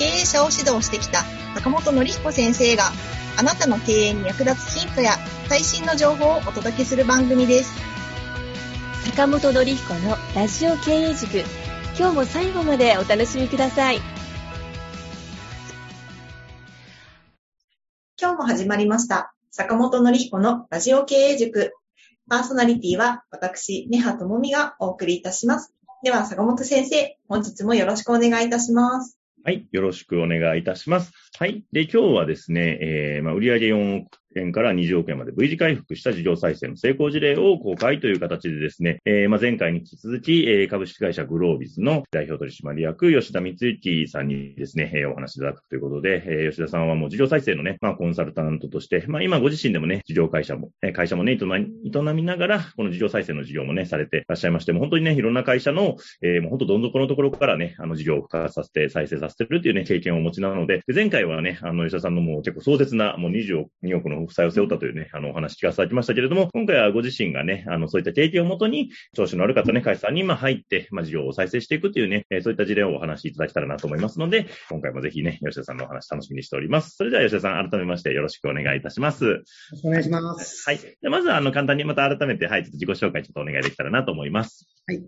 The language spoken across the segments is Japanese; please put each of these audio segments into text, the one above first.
経営者を指導してきた坂本典彦先生があなたの経営に役立つヒントや最新の情報をお届けする番組です。坂本典彦のラジオ経営塾。今日も最後までお楽しみください。今日も始まりました。坂本典彦のラジオ経営塾。パーソナリティは私、根葉智美がお送りいたします。では、坂本先生、本日もよろしくお願いいたします。はい。よろしくお願いいたします。はい。で、今日はですね、えー、まあ、売上4億円から20億円まで V 字回復した事業再生の成功事例を公開という形でですね、えー、まあ、前回に引き続き、えー、株式会社グロービズの代表取締役吉田光之さんにですね、えー、お話いただくということで、えー、吉田さんはもう事業再生のね、まあ、コンサルタントとして、まあ、今ご自身でもね、事業会社も、え、会社もね、営みながら、この事業再生の事業もね、されていらっしゃいまして、もう本当にね、いろんな会社の、えー、もう本当どん底のところからね、あの事業を復活させて、再生させてるっていうね、経験をお持ちなのでで、前回はね、あの、吉田さんのもう結構壮絶な、もう22億の負債を背負ったというね、ね、あの、お話聞かせていただきましたけれども、今回はご自身がね、あの、そういった経験をもとに、調子の悪かったね、会社さんに、まあ、入って、まあ、事業を再生していくというね、えー、そういった事例をお話しいただけたらなと思いますので、今回もぜひね、吉田さんのお話楽しみにしております。それでは吉田さん、改めましてよろしくお願いいたします。よろしくお願いします。はい。でまずは、あの、簡単にまた改めて、はい、ちょっと自己紹介ちょっとお願いできたらなと思います。はい。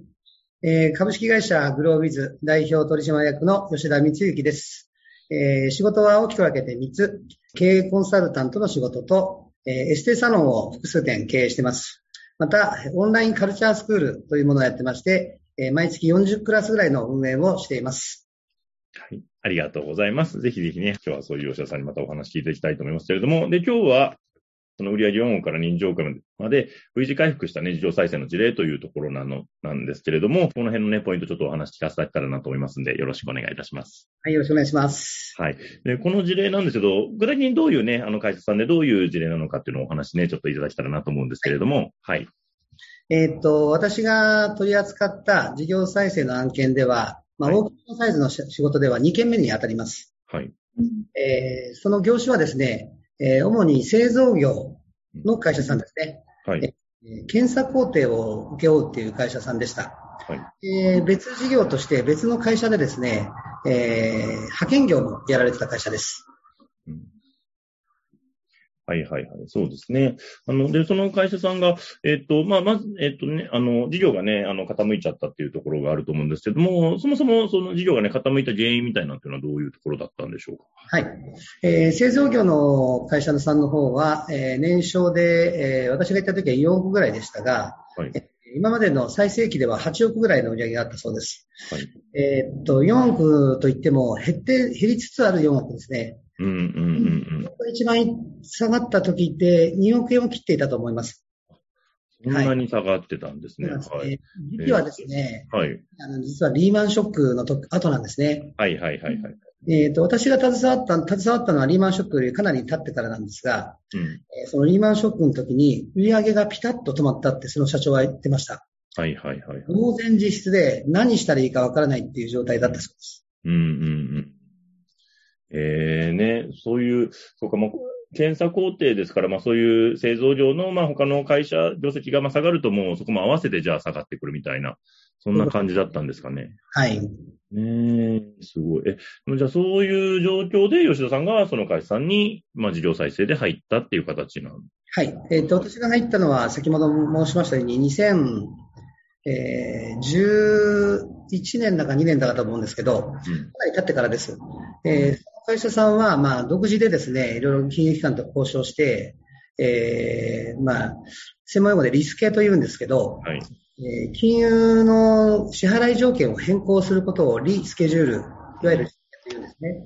えー、株式会社グロービズ代表取締役の吉田光之です。えー、仕事は大きく分けて3つ。経営コンサルタントの仕事と、えエステサロンを複数店経営してます。また、オンラインカルチャースクールというものをやってまして、毎月40クラスぐらいの運営をしています。はい。ありがとうございます。ぜひぜひね、今日はそういうお医者さんにまたお話聞いていきたいと思いますけれども、で、今日は、その売上4億から20億まで V 字回復したね、事業再生の事例というところなの、なんですけれども、この辺のね、ポイントちょっとお話聞かせていただけたらなと思いますんで、よろしくお願いいたします。はい、よろしくお願いします。はい。で、この事例なんですけど、具体的にどういうね、あの会社さんでどういう事例なのかっていうのをお話ね、ちょっといただけたらなと思うんですけれども、はい。はい、えー、っと、私が取り扱った事業再生の案件では、まあ、大きなサイズの仕事では2件目に当たります。はい。えー、その業種はですね、えー、主に製造業の会社さんですね。はい。検査工程を請け負うっていう会社さんでした。はい、えー、別事業として別の会社でですね、えー、派遣業もやられてた会社です。うんはいはいはい。そうですね。あの、で、その会社さんが、えっ、と、まあ、まず、えっ、とね、あの、事業がね、あの、傾いちゃったっていうところがあると思うんですけども、そもそもその事業がね、傾いた原因みたいなっていうのはどういうところだったんでしょうか？はい。えー、製造業の会社さんの方は、えー、年商で、えー、私が行った時は4億ぐらいでしたが、はい。今までの最盛期では8億ぐらいの売り上げがあったそうです。はい。えっと、4億といっても減って、減りつつある4億ですね。うんうんうんうん。一番下がった時って2億円を切っていたと思います。そんなに下がってたんですね。はい。ね、時期はですね、はい。あの実はリーマンショックのと後なんですね。はいはいはいはい。えっ、ー、と、私が携わった、携わったのはリーマンショックよりかなり経ってからなんですが、うん、えー、そのリーマンショックの時に売り上げがピタッと止まったってその社長は言ってました。はいはいはい。当然実質で何したらいいかわからないっていう状態だったそうです。うんうんうん。ええー、ね、そういう、そうか、もう、検査工程ですから、まあそういう製造上の、まあ他の会社、業績がまあ下がるともうそこも合わせてじゃあ下がってくるみたいな、そんな感じだったんですかね。はい。ねえ、すごい。え、じゃあそういう状況で吉田さんがその会社さんに、まあ事業再生で入ったっていう形なん？はい。えっ、ー、と、私が入ったのは先ほど申しましたように2000、えー、11年だか2年だかと思うんですけど、かなり経ってからです。えー、会社さんは、まあ、独自でですね、いろいろ金融機関と交渉して、えー、まあ、専門用語でリスケと言うんですけど、はい、えー、金融の支払い条件を変更することをリスケジュール、いわゆるリスケというんですね。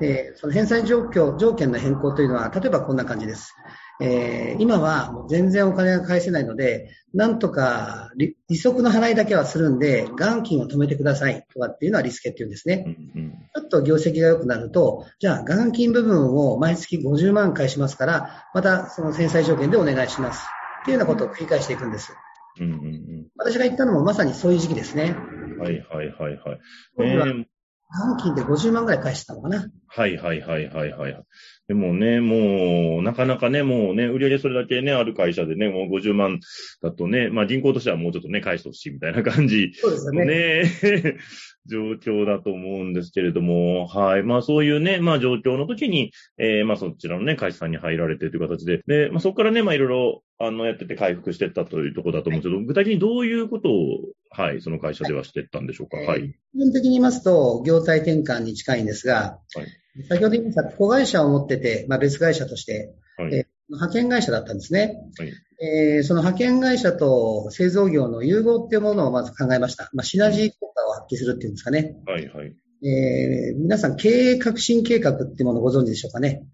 で、その返済状況、条件の変更というのは、例えばこんな感じです。えー、今はもう全然お金が返せないので、なんとか利息の払いだけはするんで、元金を止めてくださいとかっていうのはリスケっていうんですね。うんうん、ちょっと業績が良くなると、じゃあ元金部分を毎月50万返しますから、またその返済条件でお願いします。っていうようなことを繰り返していくんです。うんうんうん、私が言ったのもまさにそういう時期ですね。はいはいはいはい。えー、元金で50万ぐらい返してたのかな。はいはいはいはいはい。でもね、もう、なかなかね、もうね、売り上げそれだけね、ある会社でね、もう50万だとね、まあ銀行としてはもうちょっとね、返してほしいみたいな感じそうですね。ね 状況だと思うんですけれども、はい。まあそういうね、まあ状況の時に、えー、まあそちらのね、会社さんに入られてという形で、で、まあそこからね、まあいろいろ、あの、やってて回復していったというところだと思うんですけど、はい、具体的にどういうことを、はい、その会社ではしていったんでしょうか？はい。基本的に言いますと、業態転換に近いんですが、はい、先ほど言いました、子会社を持ってて、まあ別会社として、はい、えー派遣会社だったんですね。はいえー、その派遣会社と製造業の融合っていうものをまず考えました。まあ、シナジー効果を発揮するっていうんですかね。はいはい。えー、皆さん経営革新計画っていうものをご存知でしょうかね？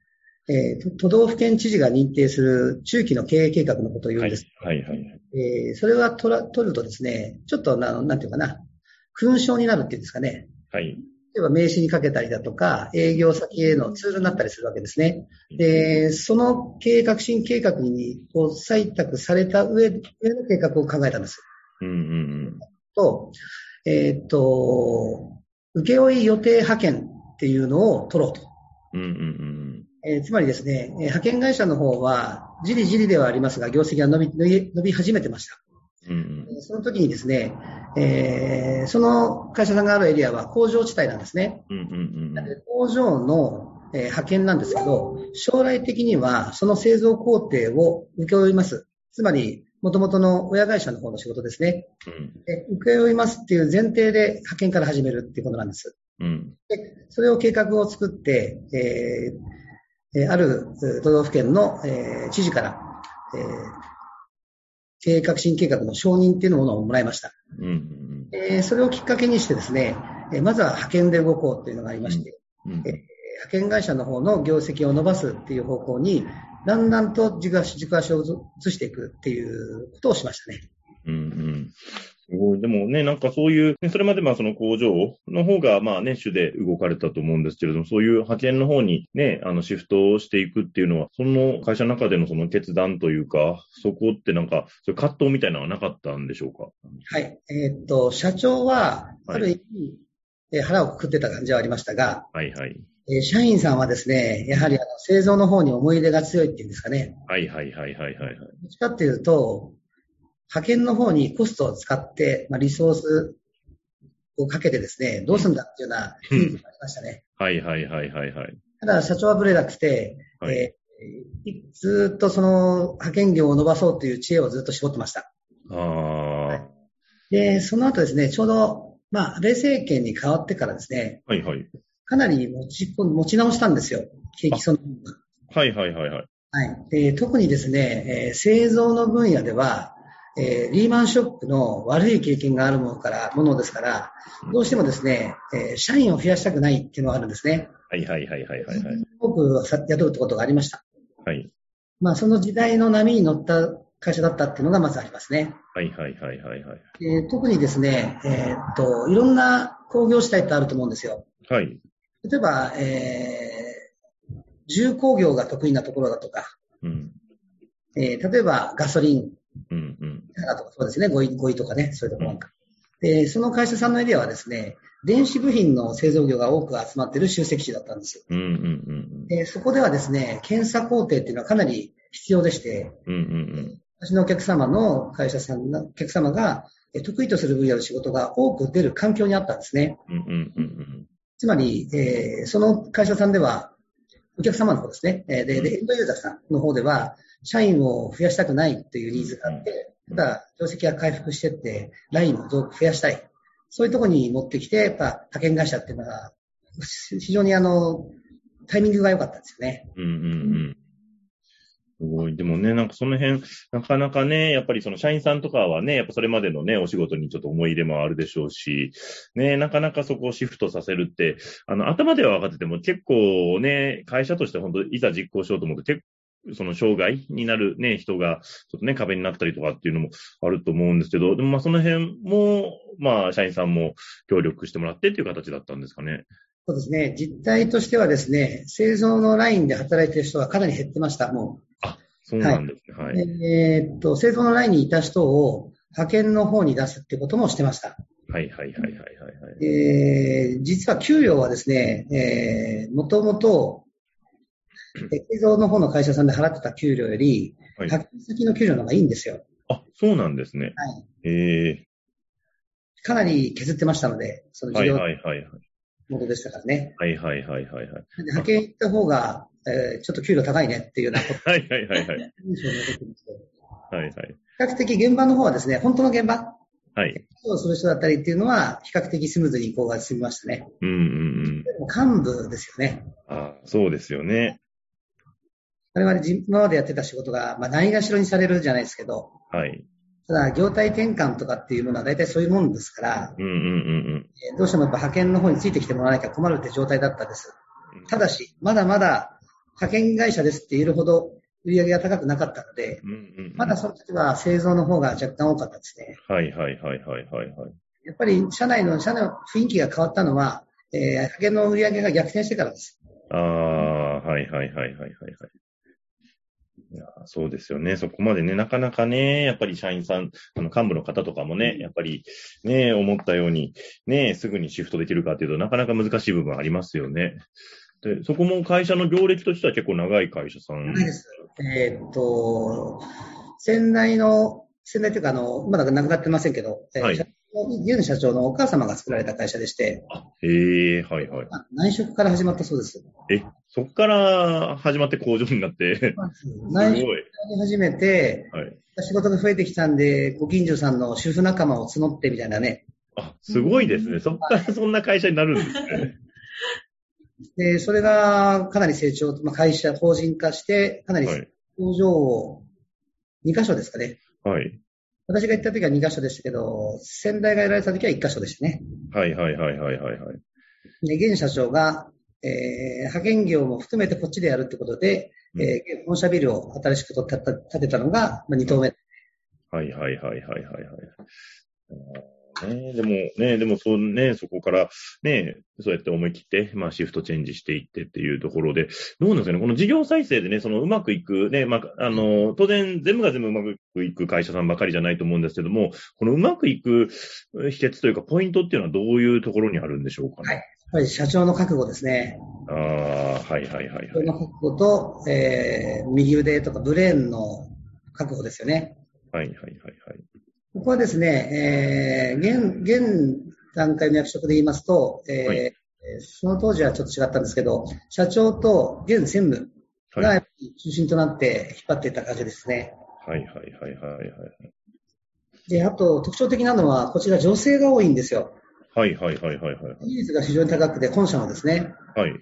えー、都道府県知事が認定する中期の経営計画のことを言うんです。はい、はい、はい。えー、それは取ら取るとですね、ちょっとな、なんていうかな、勲章になるっていうんですかね。はい。例えば名刺にかけたりだとか、営業先へのツールになったりするわけですね。で、その経営革新計画にこう採択された上での計画を考えたんです。うんうんうん、と、えー、っと、請負予定派遣っていうのを取ろうと。うんうんうんえー、つまりですね、派遣会社の方は、じりじりではありますが、業績が伸び伸び始めてました。うんうん、その時にですね、えー、その会社さんがあるエリアは工場地帯なんですね。うんうんうん、工場の、えー、派遣なんですけど、将来的にはその製造工程を請け負います。つまり、元々の親会社の方の仕事ですね。うん、で請け負いますっていう前提で派遣から始めるっていうことなんです。うん、でそれを計画を作って、えー、ある都道府県の、えー、知事から、えー経営革新計画の承認っていうものをもらいました。うんそれをきっかけにしてですね、えー、まずは派遣で動こうっていうのがありまして、うんうん、えー、派遣会社の方の業績を伸ばすっていう方向に、だんだんと軸足軸足を移していくっていうことをしましたね。うんうんすごい。でもね、なんかそういう、それまでまあその工場の方がまあね、主で動かれたと思うんですけれども、そういう派遣の方にね、あのシフトをしていくっていうのは、その会社の中でのその決断というか、そこってなんか、そういう葛藤みたいなのはなかったんでしょうか？はい。えー、っと、社長は、ある意味、はい、腹をくくってた感じはありましたが、はいはい。え社員さんはですね、やはりあの製造の方に思い入れが強いっていうんですかね。はいはいはいはいはい、はい。どっちかっていうと、派遣の方にコストを使って、まあ、リソースをかけてですね、どうするんだっていうような雰囲気がありましたね。はいはいはいはいはい。ただ、社長はブレなくて、はい、えー、ずっとその派遣業を伸ばそうという知恵をずっと絞ってました。あはい、で、その後ですね、ちょうど、まあ、安倍政権に変わってからですね、はいはい。かなり持ち持ち直したんですよ、景気そのはいはいはいはい。はい。で特にですね、えー、製造の分野では、えー、リーマンショックの悪い経験があるものから、ものですから、どうしてもですね、えー、社員を増やしたくないっていうのがあるんですね。はいはいはいはいはい、はい。多く雇うってことがありました。はい。まあ、その時代の波に乗った会社だったっていうのがまずありますね。はいはいはいはいはい。えー、特にですね、えー、っと、いろんな工業地帯ってあると思うんですよ。はい。例えば、えー、重工業が得意なところだとか、うん。えー、例えばガソリン、うんうん。とかそうですね、5位、5位とかね、そういうところなんか。で、その会社さんのエリアはですね、電子部品の製造業が多く集まっている集積地だったんですよ。うんうんうんでそこではですね、検査工程っていうのはかなり必要でして、うんうんうん、私のお客様の会社さんのお客様が得意とする分野の仕事が多く出る環境にあったんですね。うんうんうん、つまり、えー、その会社さんでは、お客様の方ですね、で、でエンドユーザーさんの方では、社員を増やしたくないっていうニーズがあって、ただ、業績が回復してって、ラインを増やしたい。そういうところに持ってきて、やっぱ派遣会社っていうのは、非常にあの、タイミングが良かったんですよね。うんうんうん。すごい。でもね、なんかその辺、なかなかね、やっぱりその社員さんとかはね、やっぱそれまでのね、お仕事にちょっと思い入れもあるでしょうし、ね、なかなかそこをシフトさせるって、あの、頭では分かってても結構ね、会社として本当いざ実行しようと思うと結その障害になるね、人が、ちょっとね、壁になったりとかっていうのもあると思うんですけど、でもまあその辺も、まあ社員さんも協力してもらってっていう形だったんですかね。そうですね。実態としてはですね、製造のラインで働いている人がかなり減ってました、もう。あ、そうなんですね。はい。はい、えー、っと、製造のラインにいた人を派遣の方に出すってこともしてました。はいはいはいはいはい、はい。えー、実は給料はですね、えー、もともと、製造の方の会社さんで払ってた給料より、派遣先の給料の方がいいんですよ。あ、そうなんですね。はい。えー、かなり削ってましたので、その事業はいはいはい、元でしたからね。はいはいはいはい、はい。派遣行った方が、えー、ちょっと給料高いねっていうようなこと。はいはいはいはい。はいはい。比較的現場の方はですね、本当の現場。はい。そうする人だったりっていうのは、比較的スムーズに移行が進みましたね。うんうんうん。でも幹部ですよね。ああ、そうですよね。我々今までやってた仕事が、まあ、ないがしろにされるじゃないですけど。はい。ただ、業態転換とかっていうものは大体そういうもんですから、うんうんうんうんどうしてもやっぱ派遣の方についてきてもらわなきゃ困るって状態だったです。ただし、まだまだ派遣会社ですって言えるほど売り上げが高くなかったので、うんうんうん、まだその時は製造の方が若干多かったですね。はいはいはいはいはい、はい。やっぱり社内の、社内の雰囲気が変わったのは、えー、派遣の売り上げが逆転してからです。ああ、はいはいはいはいはい、はい。いやそうですよね。そこまでね、なかなかね、やっぱり社員さん、あの、幹部の方とかもね、やっぱりね、思ったように、ね、すぐにシフトできるかっていうとなかなか難しい部分ありますよね。で、そこも会社の業歴としては結構長い会社さん。長いです。えー、っと、先代の、先代というか、あの、まだ亡くなってませんけど、はい、現社長のお母様が作られた会社でして、あへえ、はいはい。内職から始まったそうです。え、そこから始まって工場になって、内職から始めて、はい、仕事が増えてきたんで、ご近所さんの主婦仲間を募ってみたいなね。あ、すごいですね。そこからそんな会社になるんですね。で、それがかなり成長、まあ、会社、法人化して、かなり工場を2箇所ですかね。はい。私が行った時は2箇所でしたけど、先代がやられた時は1箇所でしたね。はいはいはいはいはい、はい。で、現社長が、えー、派遣業も含めてこっちでやるってことで、うん、えー、本社ビルを新しく建てたのが、まあ、2棟目。はいはいはいはいはいはい。ね、でもね、でもそうね、そこからね、そうやって思い切って、まあシフトチェンジしていってっていうところで、どうなんですかね、この事業再生でね、そのうまくいく、ね、まあ、あの、当然全部が全部うまくいく会社さんばかりじゃないと思うんですけども、このうまくいく秘訣というか、ポイントっていうのはどういうところにあるんでしょうかね？はい。やっぱり社長の覚悟ですね。ああ、はいはいはい、はい。社長の覚悟と、えー、右腕とかブレーンの覚悟ですよね。はいはいはいはい。ここはですね、えー、現、現段階の役職で言いますと、えー、はい、その当時はちょっと違ったんですけど、社長と現専務が中心となって引っ張っていった感じですね。はいはいはいはいはい。で、あと特徴的なのは、こちら女性が多いんですよ。はいはいはいはいはい。技術が非常に高くて、本社のですね。はい。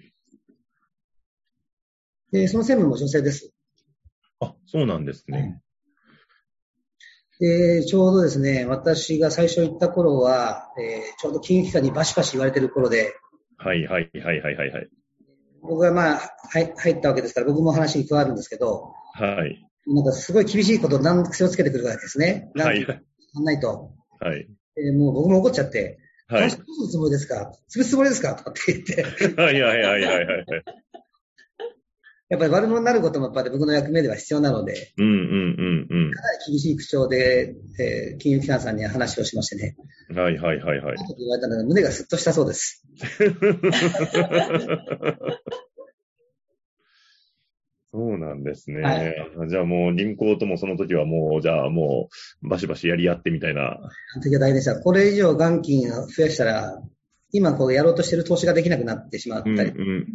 で、その専務も女性です。あ、そうなんですね。で、ちょうどですね、私が最初行った頃は、えー、ちょうど金融機関にバシバシ言われてる頃で、はいはいはいはいはい、はい。僕がまあ、はい入ったわけですから、僕も話に加わるんですけど、はい。なんかすごい厳しいことを何癖をつけてくるわけですね。はい。やんないと。はい。えー、もう僕も怒っちゃって、はい。どうするつもりですか？潰すつもりですか？とかって言って。はいはいはいはいはい。やっぱり悪者になることもやっぱり僕の役目では必要なので、うんうんうんうん。かなり厳しい口調で、えー、金融機関さんに話をしましてね。はいはいはいはい。後で言われたので胸がすっとしたそうです。そうなんですね。はい、じゃあもう銀行ともその時はもう、じゃあもうバシバシやり合ってみたいな。あの時は大変でした。これ以上元金を増やしたら、今こうやろうとしてる投資ができなくなってしまったり、うん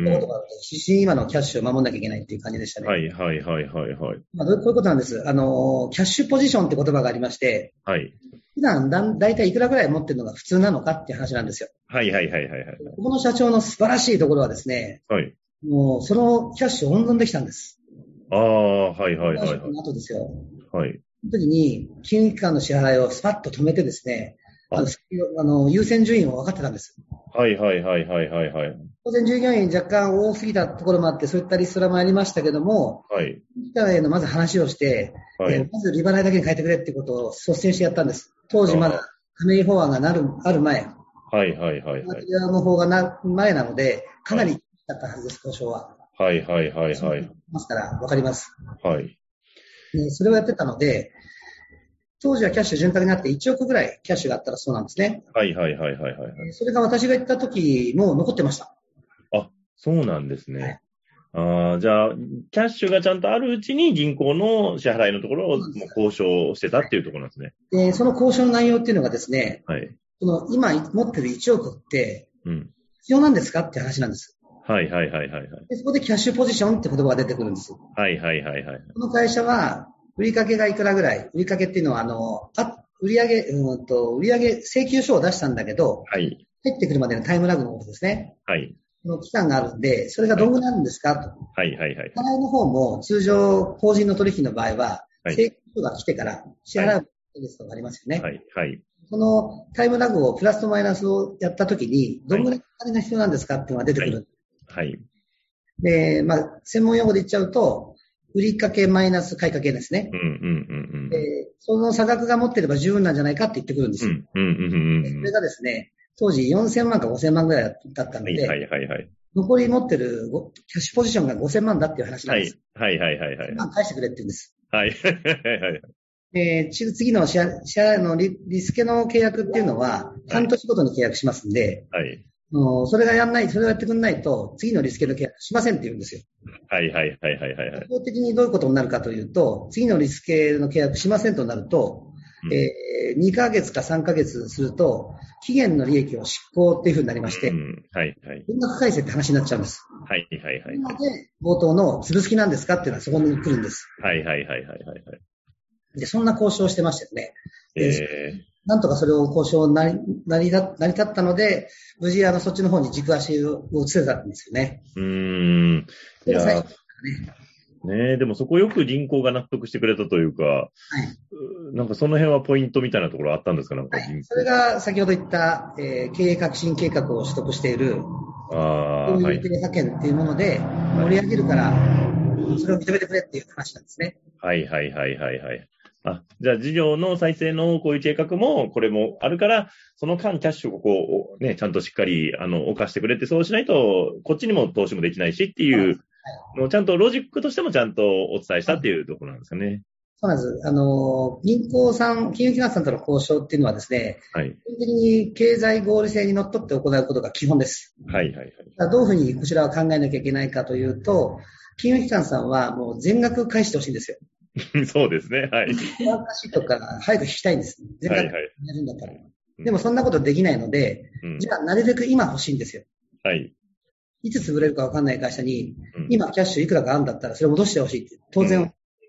うんうんうん、必死に今のキャッシュを守んなきゃいけないっていう感じでしたね。はいはいはいはいはい。まあ、こういうことなんです。あの、キャッシュポジションって言葉がありまして、はい。普段だだいたいいくらぐらい持ってるのが普通なのかっていう話なんですよ。はいはいはいはい、はい。ここの社長の素晴らしいところはですね、はい。もうそのキャッシュを温存できたんです。ああ、はいはいはい、はい。後ですよ。はい。その時に、金融機関の支払いをスパッと止めてですね、あのあの優先順位を分かってたんです。はいはいはいはいはいはい。当然従業員若干多すぎたところもあって、そういったリストラもありましたけども、はい。のまず話をして、はい。えーまず利払いだけに変えてくれっていうことを率先してやったんです。当時まだ加盟法案がなる、ある前、はいはいはいはい。の方がな前なので、かなりだったはずです、交渉は。はいはいはいはい。ますから、わかります。はい。でそれをやってたので、当時はキャッシュ潤沢になって1億ぐらいキャッシュがあったらそうなんですね。はいはいはいはいはい。それが私が行った時も残ってました。そうなんですはいね。ああ、じゃあ、キャッシュがちゃんとあるうちに銀行の支払いのところをもう交渉してたっていうところなんですね。で、その交渉の内容っていうのがですね、はい。その今持ってる1億ってうん。必要なんですかって話なんです。はいはいはいはいはい。でそこでキャッシュポジションって言葉が出てくるんです。はいはいはいはい。この会社は、売りかけがいくらぐらい？売りかけっていうのは、あの、あ売り上げ、うんと、売り上げ請求書を出したんだけど、はい。入ってくるまでのタイムラグのことですね。はい。この期間があるんで、それがどんぐらいあるんですか？と。はいはいはい。支払いの方も、通常、法人の取引の場合は、はい請求書が来てから支払うですとかありますよね。はいはい。そのタイムラグをプラスとマイナスをやったときに、どんぐらいお金が必要なんですか？っていうのが出てくる。はい。で、まあ、専門用語で言っちゃうと、売りかけマイナス買いかけですねその差額が持ってれば十分なんじゃないかって言ってくるんですよ。それがですね、当時4000万か5000万ぐらいだったので、はいはいはいはい。残り持ってるごキャッシュポジションが5000万だっていう話なんはいです。はいはいはいはい。まあ返してくれって言うんです。はいはいはい。で、ち次の支払いのリリスケの契約っていうのは、半年ごとに契約しますんで、はい。もうそれがやんない、それをやってくんないと、次のリスケの契約しませんって言うんですよ。はいはいはいはいはいはい。法的にどういうことになるかというと、次のリスケの契約しませんとなると、うんえー2ヶ月か3ヶ月すると、期限の利益を執行っていうふうになりましてう、んはいはい。金額改正って話になっちゃうんです。はいはいはい。なので、冒頭の潰す気なんですかっていうのはそこに来るんです。はいはいはいはいはいはい。で、そんな交渉をしてましたよね。えなんとかそれを交渉なり、なりだ、成り立ったので、無事、あの、そっちの方に軸足を移せたんですよね。ー、うーん。いやそれが最後ー、ねえ、でもそこよく銀行が納得してくれたというか、はい。うなんかその辺はポイントみたいなところあったんですか？なんか。はい。それが先ほど言った、えー経営革新計画を取得している、ああ、はいこういう経。営派遣っていうもので盛り上げるから、それを認めてくれっていう話なんですね。はいはいはいはいはい。あ、じゃあ事業の再生のこういう計画も、これもあるから、その間キャッシュをこう、ね、ちゃんとしっかり、あの、犯してくれて、そうしないと、こっちにも投資もできないしっていう、もうちゃんとロジックとしてもちゃんとお伝えしたっていうところなんですかね。そうなんです。あの、銀行さん、金融機関さんとの交渉っていうのはですね、はい。基本的に経済合理性にのっとって行うことが基本です。はいはいはい。どういうふうにこちらは考えなきゃいけないかというと、金融機関さんはもう全額返してほしいんですよ。そうですね。はい。とか早く引きたいんです。全。やるんだったら。うんでもそんなことできないので、うんじゃあなるべく今欲しいんですよ。はい。いつ潰れるかわかんない会社に、うん今キャッシュいくらかあるんだったらそれを戻してほしいって、当然、うん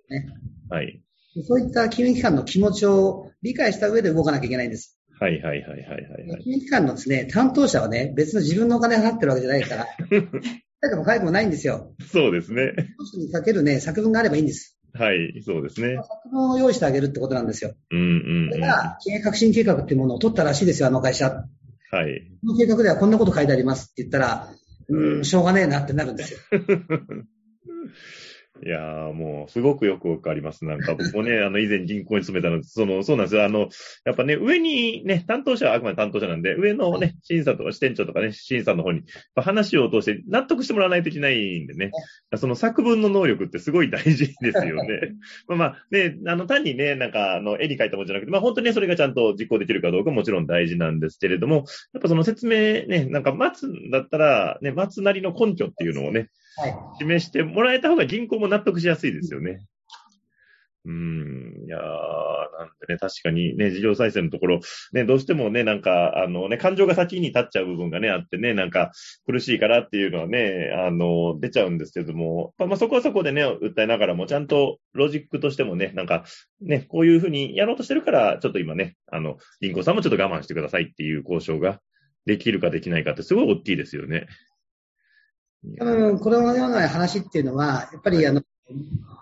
ね。はい。そういった金融機関の気持ちを理解した上で動かなきゃいけないんです。はいはいはいはいはいはい。金融機関のですね、担当者はね、別の自分のお金払ってるわけじゃないから、早くも早くもないんですよ。そうですね。にかけるね、作文があればいいんです。はい、そうですね。作文を用意してあげるってことなんですよ。うんうんそれうん。はが、経営革新計画っていうものを取ったらしいですよ、あの会社。こい。の計画ではこんなこと書いてありますって言ったら、うーん、しょうがねえなってなるんですよ。いやーもう、すごくよくわかります。なんか、僕もね、あの、以前銀行に勤めたので、その、そうなんですよ。あの、やっぱね、上にね、担当者はあくまで担当者なんで、上のね、審査とか支店長とかね、審査の方に、話を通して納得してもらわないといけないんでね、その作文の能力ってすごい大事ですよね。まあまあ、ね、あの、単にね、なんか、あの、絵に描いたものじゃなくて、まあ本当にね、それがちゃんと実行できるかどうかももちろん大事なんですけれども、やっぱその説明ね、なんか待つんだったら、ね、待つなりの根拠っていうのをね、はい。示してもらえた方が銀行も納得しやすいですよね。うん、いやー、なんでね、確かにね、事業再生のところ、ね、どうしてもね、なんか、あのね、感情が先に立っちゃう部分がね、あってね、なんか、苦しいからっていうのはね、あの、出ちゃうんですけども、まあそこはそこでね、訴えながらも、ちゃんとロジックとしてもね、なんか、ね、こういうふうにやろうとしてるから、ちょっと今ね、あの、銀行さんもちょっと我慢してくださいっていう交渉ができるかできないかってすごい大きいですよね。多分、このような話っていうのは、やっぱり、あの、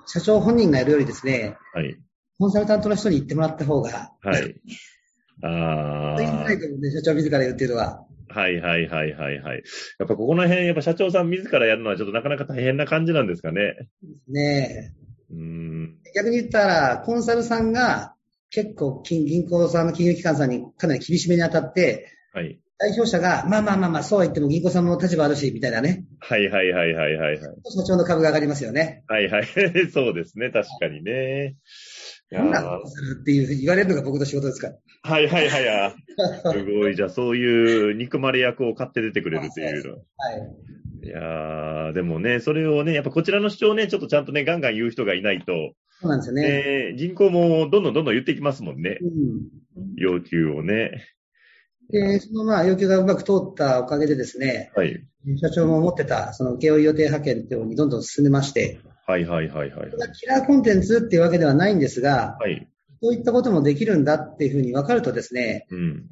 社長本人がやるよりですね、はい。コンサルタントの人に言ってもらった方が、はい。ああ。言い社長自ら言ってるのは。はいはいはいはいはい。やっぱここの辺、やっぱ社長さん自らやるのはちょっとなかなか大変な感じなんですかね。ねうーん。え。逆に言ったら、コンサルさんが結構金銀行さんの金融機関さんにかなり厳しめに当たって、はい。代表者が、まあまあまあまあ、そうは言っても銀行さんも立場あるし、みたいなね。はいはいはいはいはいはい。社長の株が上がりますよね。はいはい。そうですね。確かにね。いやーなんだコンサルっていう言われるのが僕の仕事ですから。はいはいはいあ。すごい。じゃあそういう憎まれ役を買って出てくれるっていうの。はい。いやー、でもね、それをね、やっぱこちらの主張をね、ちょっとちゃんとね、ガンガン言う人がいないと、そうなんですよね。ね、銀行もどんどんどんどん言っていきますもんね。うん。要求をね。で、そのまあ要求がうまく通ったおかげでですね、はい。社長も持ってた、その請負予定派遣っていうのにどんどん進めまして、はいはいはいはいキラーコンテンツっていうわけではないんですが、はい。そういったこともできるんだっていうふうに分かるとですね、うん。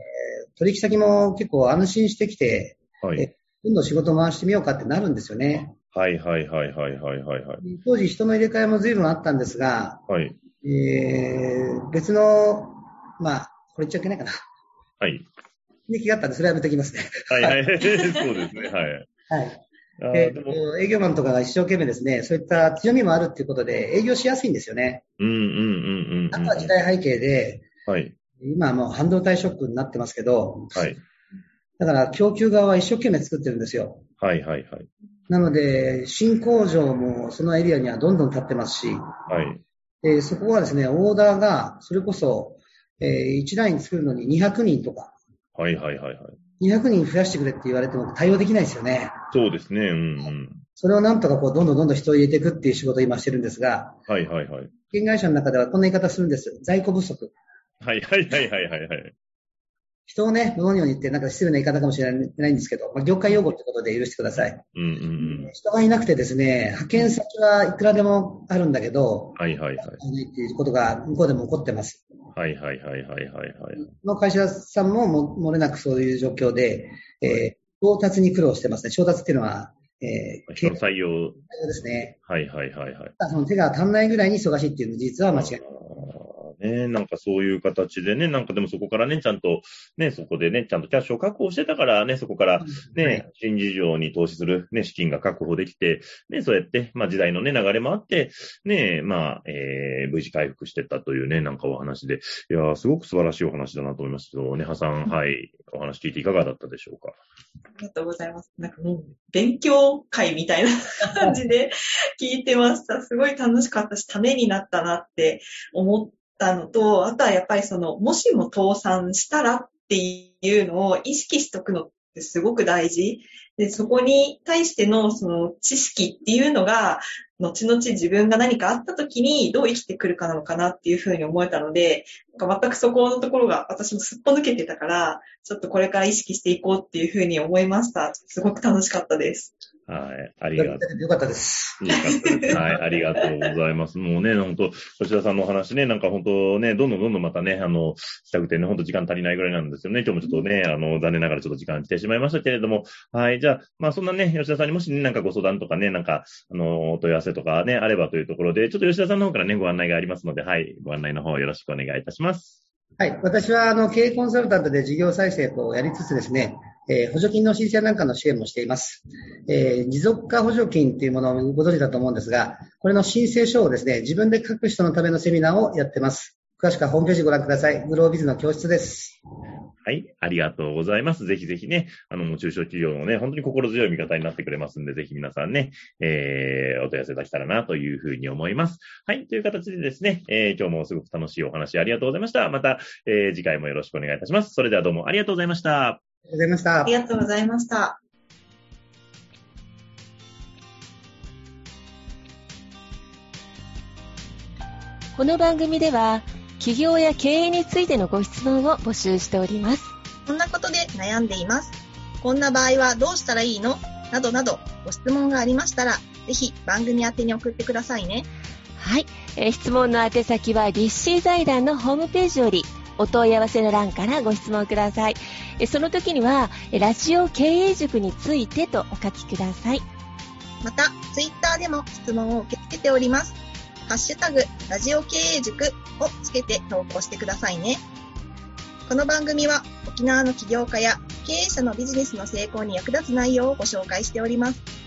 取引先も結構安心してきて、はい。えどんどん仕事回してみようかってなるんですよね。はいはいはいはいはいはいはい。当時人の入れ替えも随分あったんですが、はい。えー、別の、まあ、これ言っちゃいけないかな。はい。利益があったんで、それはやめておきますね。はいはい。そうですね。はい。はい。あでーでも、営業マンとかが一生懸命ですね、そういった強みもあるっていうことで、営業しやすいんですよね。うんうんうんうんうん。あとは時代背景で、はい。今はもう半導体ショックになってますけど、はい。だから供給側は一生懸命作ってるんですよ。はいはいはい。なので、新工場もそのエリアにはどんどん建ってますし、はい。でそこはですね、オーダーが、それこそ、えー1ライン作るのに200人とか、はいはいはいはい。200人増やしてくれって言われても対応できないですよね。そうですね。うんうん。それをなんとかこう、どんどんどんどん人を入れていくっていう仕事を今してるんですが、はいはいはい。保険会社の中ではこんな言い方するんです。在庫不足。はいはいはいはいはいはい。人をね、物にように言ってなんか失礼な言い方かもしれないんですけど、まあ、業界用語ってことで許してください。うんうんうん。人がいなくてですね、派遣先はいくらでもあるんだけど、はいはいはい。ないっていうことが向こうでも起こってます。はいはいはいはいはいはい。この会社さんもも漏れなくそういう状況で、えー調達に苦労してますね。調達っていうのは、えー、人の経採用。営ですね。はいはいはいはい。その手が足んないぐらいに忙しいっていうの実は間違いない。ね、なんかそういう形でね、なんかでもそこからね、ちゃんと、ね、そこでね、ちゃんとキャッシュを確保してたからね、そこからね、はい新事業に投資するね、資金が確保できて、ね、そうやって、まあ時代のね、流れもあって、ね、まあ、えー、無事回復してったというね、なんかお話で、いやーすごく素晴らしいお話だなと思いますけど、ねはさん、はい、お話聞いていかがだったでしょうか？ありがとうございます。なんかもう、勉強会みたいな感じで聞いてました。すごい楽しかったし、ためになったなって思ったのと、あとはやっぱりその、もしも倒産したらっていうのを意識しとくのってすごく大事。で、そこに対してのその知識っていうのが、後々自分が何かあった時にどう生きてくるかなのかなっていうふうに思えたので、なんか全くそこのところが私もすっぽ抜けてたから、ちょっとこれから意識していこうっていうふうに思いました。すごく楽しかったです。はい、ありがとう。よかったです。よかったです。はい、ありがとうございます。もうね、本当吉田さんのお話ね、なんか本当ね、どんどんどんどんまたね、あの、したくてね、本当時間足りないぐらいなんですよね。今日もちょっとね、あの、残念ながらちょっと時間来てしまいましたけれども、はい、じゃあ、まあそんなね、吉田さんにもしね、なんかご相談とかね、なんか、あの、お問い合わせとかね、あればというところで、ちょっと吉田さんの方からね、ご案内がありますので、はい、ご案内の方よろしくお願いいたします。はい。私は、あの、経営コンサルタントで事業再生をやりつつですね、えー補助金の申請なんかの支援もしています。えー持続化補助金というものをご存知だと思うんですが、これの申請書をですね、自分で書く人のためのセミナーをやってます。詳しくはホームページご覧ください。グロービズの教室です。はい、ありがとうございます。ぜひぜひね、あの、中小企業のね、本当に心強い味方になってくれますんで、ぜひ皆さんね、えー、お問い合わせ出したらなというふうに思います。はい、という形でですね、えー、今日もすごく楽しいお話ありがとうございました。また、えー、次回もよろしくお願いいたします。それではどうもありがとうございました。ありがとうございましたあり。がとうございました。この番組では企業や経営についてのご質問を募集しておりますこんなことで悩んでいます。こんな場合はどうしたらいいの？などなどご質問がありましたら、ぜひ番組宛てに送ってくださいね。はい、えー質問の宛先は立志財団のホームページよりお問い合わせの欄からご質問くださいその時にはラジオ経営塾についてとお書きくださいまた、ツイッターでも質問を受け付けております。ハッシュタグ、ラジオ経営塾をつけて投稿してくださいね。この番組は沖縄の起業家や経営者のビジネスの成功に役立つ内容をご紹介しております。